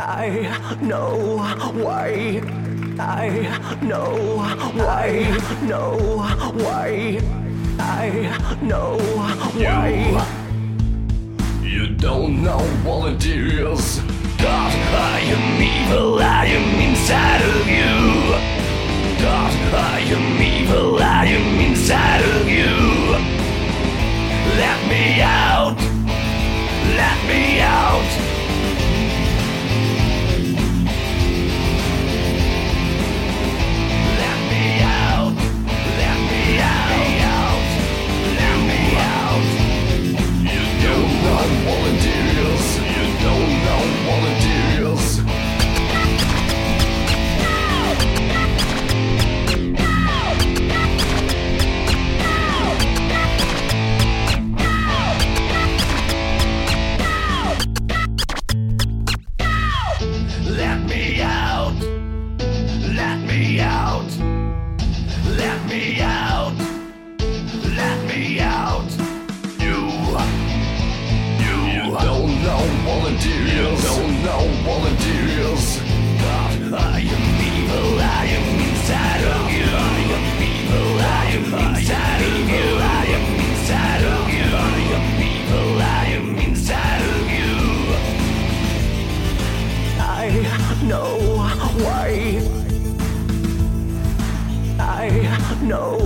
I know why. I know why. Know why. I know why. You don't know what it is. God, I am evil, I am inside of you. Let me out. Let me out. Let me out. Let me out. You. You, don't know is. You don't know is. God, I am I know why. I know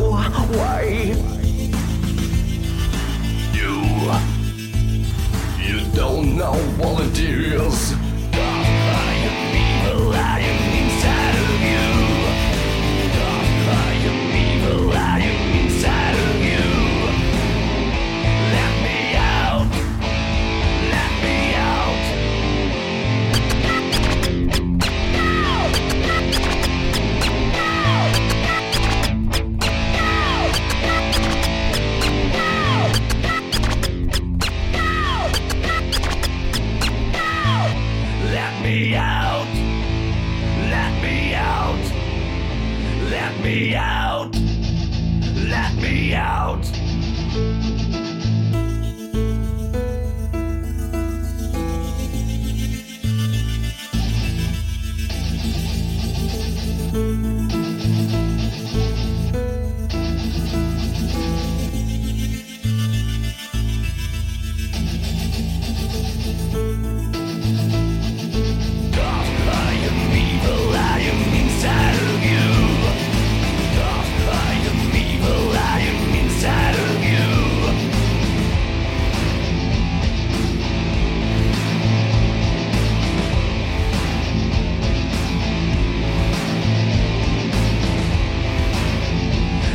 why. You. You don't know what it is. Me out. Let me out.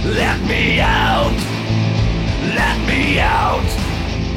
Let me out! Let me out!